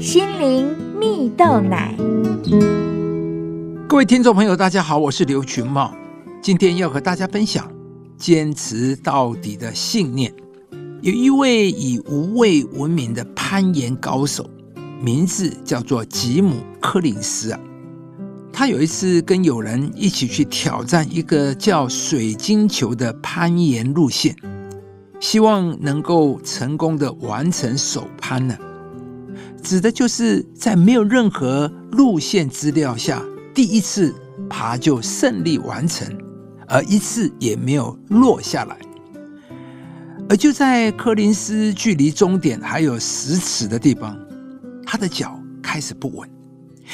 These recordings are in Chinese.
心灵蜜豆奶。各位听众朋友，大家好，我是刘群茂，今天要和大家分享坚持到底的信念。有一位以无畏闻名的攀岩高手，名字叫做吉姆·柯林斯啊。他有一次跟友人一起去挑战一个叫水晶球的攀岩路线，希望能够成功的完成首攀呢。指的就是在没有任何路线资料下，第一次爬就胜利完成，而一次也没有落下来。而就在柯林斯距离终点还有十尺的地方，他的脚开始不稳，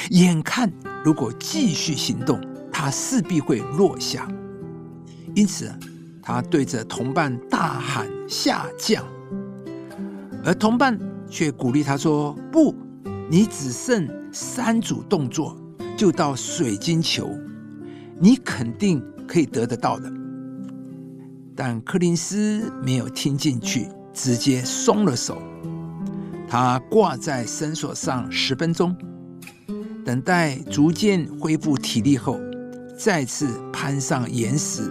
眼看如果继续行动，他势必会落下。因此，他对着同伴大喊下降，而同伴。却鼓励他说：“不，你只剩三组动作就到水晶球，你肯定可以得得到的。”但柯林斯没有听进去，直接松了手。他挂在绳索上十分钟，等待逐渐恢复体力后，再次攀上岩石，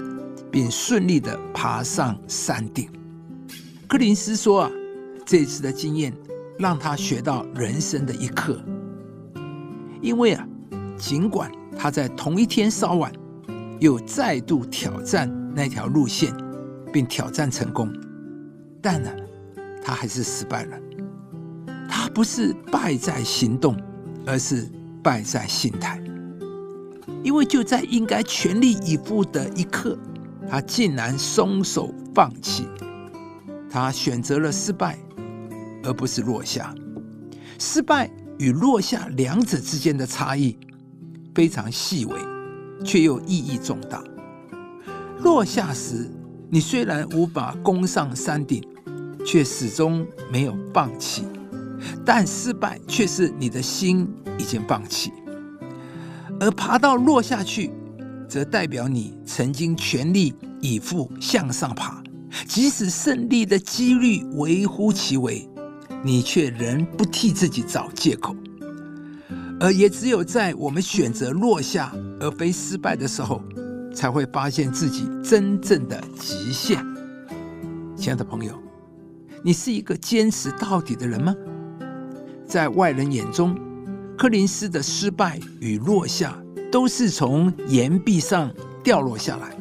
并顺利的爬上山顶。柯林斯说：“啊，这次的经验。”让他学到人生的一课，因为啊，尽管他在同一天稍晚又再度挑战那条路线，并挑战成功，但呢，他还是失败了。他不是败在行动，而是败在心态。因为就在应该全力以赴的一刻，他竟然松手放弃，他选择了失败。而不是落下，失败与落下两者之间的差异非常细微，却又意义重大。落下时，你虽然无法攻上山顶，却始终没有放弃；但失败却是你的心已经放弃。而爬到落下去，则代表你曾经全力以赴向上爬，即使胜利的几率微乎其微。你却仍不替自己找借口，而也只有在我们选择落下而非失败的时候，才会发现自己真正的极限。亲爱的朋友，你是一个坚持到底的人吗？在外人眼中，柯林斯的失败与落下都是从岩壁上掉落下来，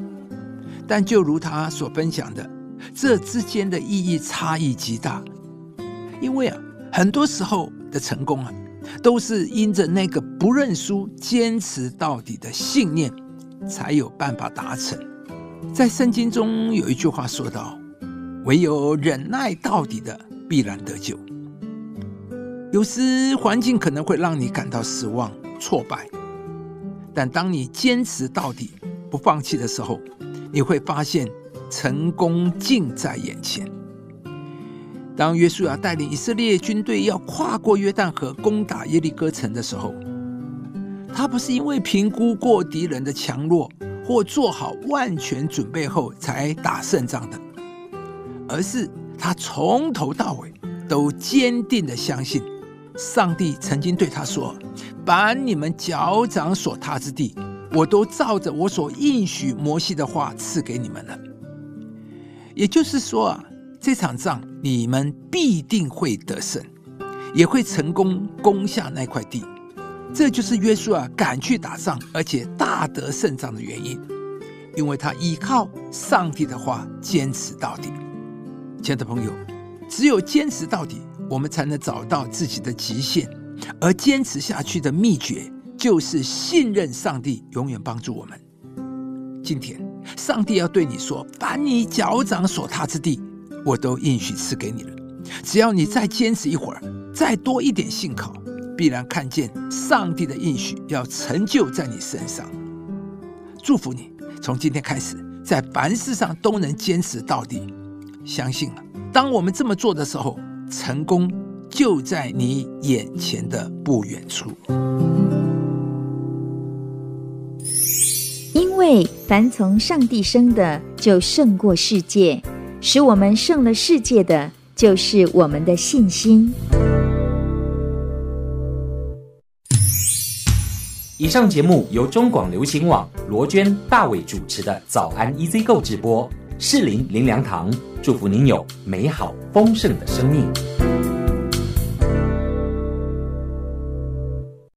但就如他所分享的，这之间的意义差异极大。因为啊，很多时候的成功啊，都是因着那个不认输、坚持到底的信念，才有办法达成。在圣经中有一句话说道：“唯有忍耐到底的，必然得救。”有时环境可能会让你感到失望、挫败，但当你坚持到底、不放弃的时候，你会发现成功近在眼前。当约书亚带领以色列军队要跨过约旦河攻打耶利哥城的时候，他不是因为评估过敌人的强弱或做好万全准备后才打胜仗的，而是他从头到尾都坚定的相信，上帝曾经对他说：“把你们脚掌所踏之地，我都照着我所应许摩西的话赐给你们了。”也就是说啊。这场仗你们必定会得胜，也会成功攻下那块地。这就是约书亚敢去打仗，而且大得胜仗的原因，因为他依靠上帝的话坚持到底。亲爱的朋友，只有坚持到底，我们才能找到自己的极限。而坚持下去的秘诀，就是信任上帝，永远帮助我们。今天，上帝要对你说：“把你脚掌所踏之地。”我都应许赐给你了，只要你再坚持一会儿，再多一点信靠，必然看见上帝的应许要成就在你身上。祝福你，从今天开始，在凡事上都能坚持到底。相信了，当我们这么做的时候，成功就在你眼前的不远处。因为凡从上帝生的，就胜过世界。使我们胜了世界的就是我们的信心。以上节目由中广流行网罗娟大伟主持的早安 ecgo 直播适龄零粮堂祝福您有美好丰盛的生命。